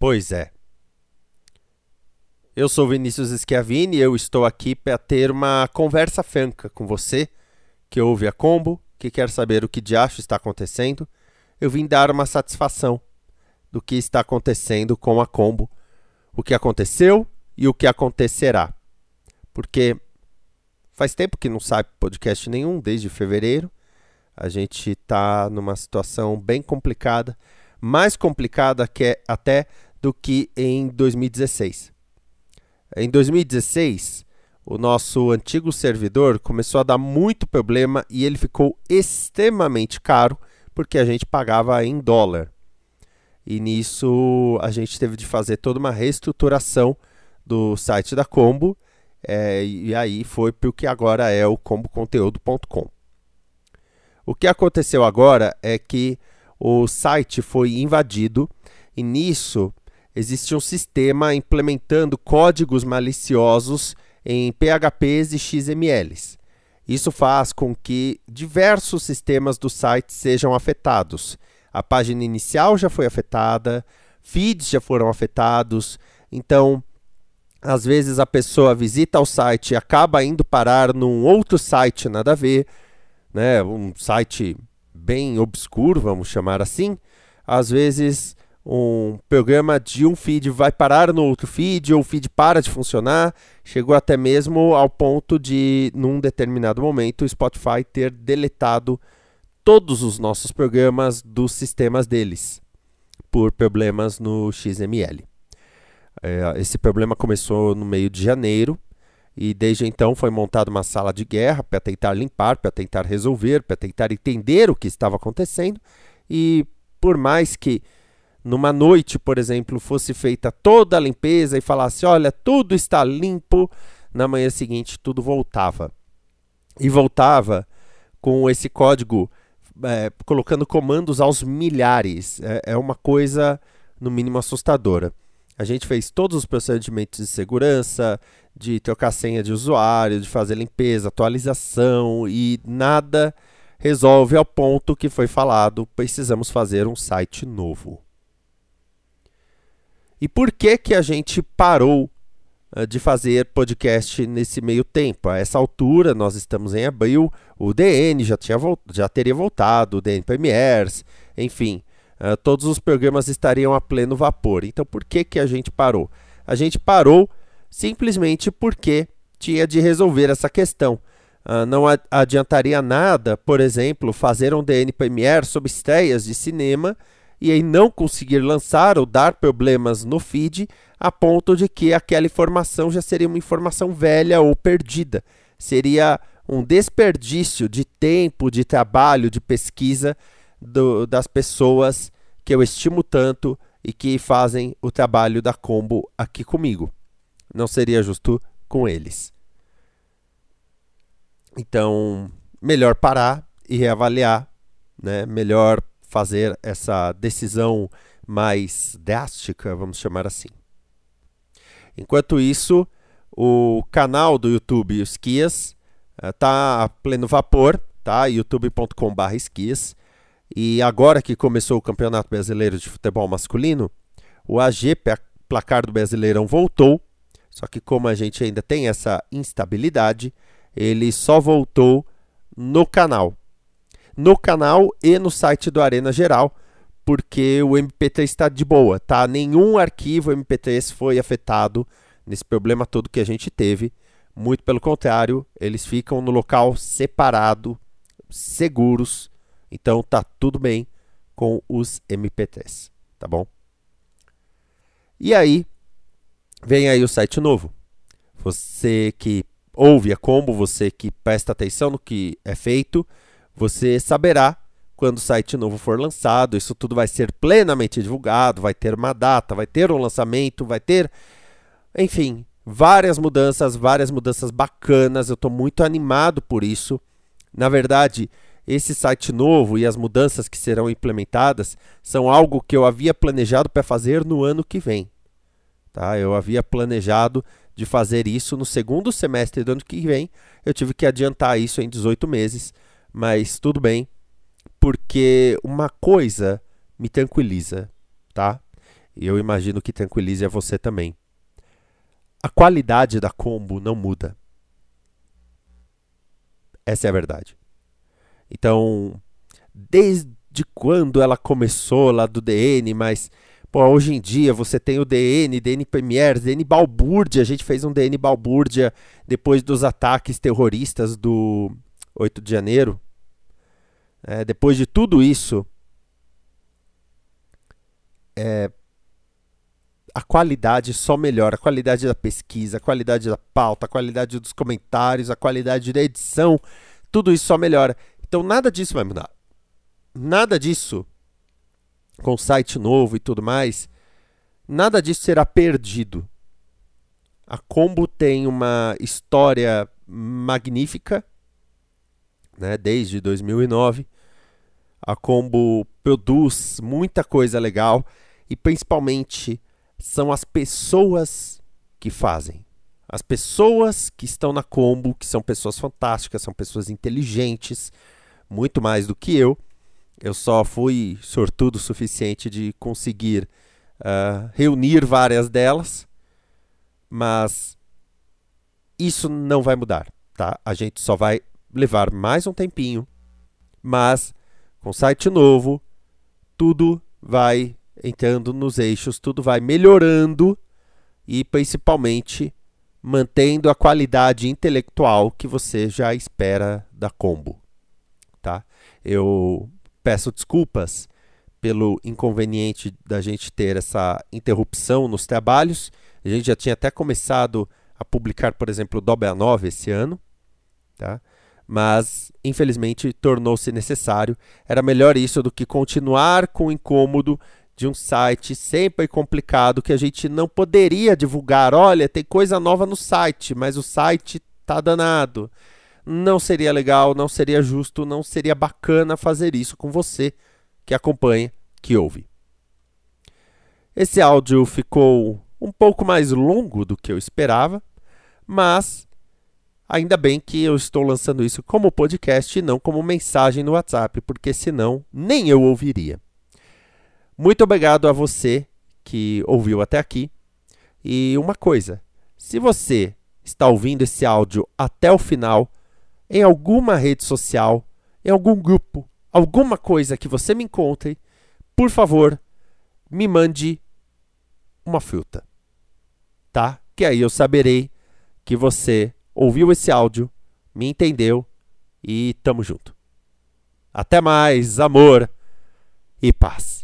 Pois é. Eu sou Vinícius Schiavini e eu estou aqui para ter uma conversa franca com você que ouve a Combo, que quer saber o que de acho está acontecendo. Eu vim dar uma satisfação do que está acontecendo com a Combo, o que aconteceu e o que acontecerá. Porque faz tempo que não sai podcast nenhum, desde fevereiro. A gente está numa situação bem complicada, mais complicada que é até do que em 2016. Em 2016, o nosso antigo servidor começou a dar muito problema e ele ficou extremamente caro porque a gente pagava em dólar. E nisso a gente teve de fazer toda uma reestruturação do site da Combo. É, e aí foi para o que agora é o comboconteúdo.com. O que aconteceu agora é que o site foi invadido e nisso existe um sistema implementando códigos maliciosos em PHPs e XMLs. Isso faz com que diversos sistemas do site sejam afetados. A página inicial já foi afetada, feeds já foram afetados. Então, às vezes a pessoa visita o site e acaba indo parar num outro site nada a ver, né? um site bem obscuro, vamos chamar assim. Às vezes um programa de um feed vai parar no outro feed, ou o feed para de funcionar. Chegou até mesmo ao ponto de, num determinado momento, o Spotify ter deletado todos os nossos programas dos sistemas deles por problemas no XML. É, esse problema começou no meio de janeiro e desde então foi montada uma sala de guerra para tentar limpar, para tentar resolver, para tentar entender o que estava acontecendo. E por mais que numa noite, por exemplo, fosse feita toda a limpeza e falasse: olha, tudo está limpo, na manhã seguinte tudo voltava. E voltava com esse código, é, colocando comandos aos milhares. É, é uma coisa, no mínimo, assustadora. A gente fez todos os procedimentos de segurança, de trocar senha de usuário, de fazer limpeza, atualização e nada resolve ao ponto que foi falado, precisamos fazer um site novo. E por que que a gente parou uh, de fazer podcast nesse meio tempo? A essa altura, nós estamos em abril, o DN já, tinha já teria voltado, o DN Premiers, enfim, uh, todos os programas estariam a pleno vapor. Então por que que a gente parou? A gente parou simplesmente porque tinha de resolver essa questão. Uh, não adiantaria nada, por exemplo, fazer um DN Premiere sobre estreias de cinema e aí não conseguir lançar ou dar problemas no feed a ponto de que aquela informação já seria uma informação velha ou perdida. Seria um desperdício de tempo, de trabalho, de pesquisa do, das pessoas que eu estimo tanto e que fazem o trabalho da Combo aqui comigo. Não seria justo com eles. Então, melhor parar e reavaliar, né? Melhor fazer essa decisão mais drástica, vamos chamar assim. Enquanto isso, o canal do YouTube Esquias está uh, a pleno vapor, tá? youtube.com.br esquias. E agora que começou o Campeonato Brasileiro de Futebol Masculino, o AG, placar do Brasileirão, voltou. Só que como a gente ainda tem essa instabilidade, ele só voltou no canal no canal e no site do Arena Geral, porque o MP3 está de boa, tá? Nenhum arquivo MP3 foi afetado nesse problema todo que a gente teve. Muito pelo contrário, eles ficam no local separado, seguros. Então tá tudo bem com os MP3, tá bom? E aí, vem aí o site novo. Você que ouve a combo, você que presta atenção no que é feito, você saberá quando o site novo for lançado. Isso tudo vai ser plenamente divulgado, vai ter uma data, vai ter um lançamento, vai ter, enfim, várias mudanças, várias mudanças bacanas. Eu estou muito animado por isso. Na verdade, esse site novo e as mudanças que serão implementadas são algo que eu havia planejado para fazer no ano que vem. Tá? Eu havia planejado de fazer isso no segundo semestre do ano que vem. Eu tive que adiantar isso em 18 meses mas tudo bem, porque uma coisa me tranquiliza, tá? E eu imagino que tranquilize a você também. A qualidade da combo não muda. Essa é a verdade. Então, desde quando ela começou lá do DN, mas pô, hoje em dia você tem o DN, DN Premier, DN Balbúrdia. A gente fez um DN Balbúrdia depois dos ataques terroristas do 8 de janeiro. É, depois de tudo isso, é, a qualidade só melhora. A qualidade da pesquisa, a qualidade da pauta, a qualidade dos comentários, a qualidade da edição, tudo isso só melhora. Então nada disso vai mudar. Nada disso, com site novo e tudo mais, nada disso será perdido. A Combo tem uma história magnífica, né, desde 2009. A Combo produz muita coisa legal e principalmente são as pessoas que fazem. As pessoas que estão na Combo, que são pessoas fantásticas, são pessoas inteligentes, muito mais do que eu. Eu só fui sortudo o suficiente de conseguir uh, reunir várias delas, mas isso não vai mudar, tá? A gente só vai levar mais um tempinho, mas com site novo, tudo vai entrando nos eixos, tudo vai melhorando e principalmente mantendo a qualidade intelectual que você já espera da Combo, tá? Eu peço desculpas pelo inconveniente da gente ter essa interrupção nos trabalhos. A gente já tinha até começado a publicar, por exemplo, o Dolby A9 esse ano, tá? Mas infelizmente tornou-se necessário. Era melhor isso do que continuar com o incômodo de um site sempre complicado que a gente não poderia divulgar. Olha, tem coisa nova no site, mas o site tá danado. Não seria legal, não seria justo, não seria bacana fazer isso com você que acompanha, que ouve. Esse áudio ficou um pouco mais longo do que eu esperava, mas ainda bem que eu estou lançando isso como podcast e não como mensagem no WhatsApp, porque senão nem eu ouviria. Muito obrigado a você que ouviu até aqui. E uma coisa, se você está ouvindo esse áudio até o final, em alguma rede social, em algum grupo, alguma coisa que você me encontre, por favor, me mande uma fruta. Tá? Que aí eu saberei que você ouviu esse áudio, me entendeu e tamo junto. Até mais, amor e paz.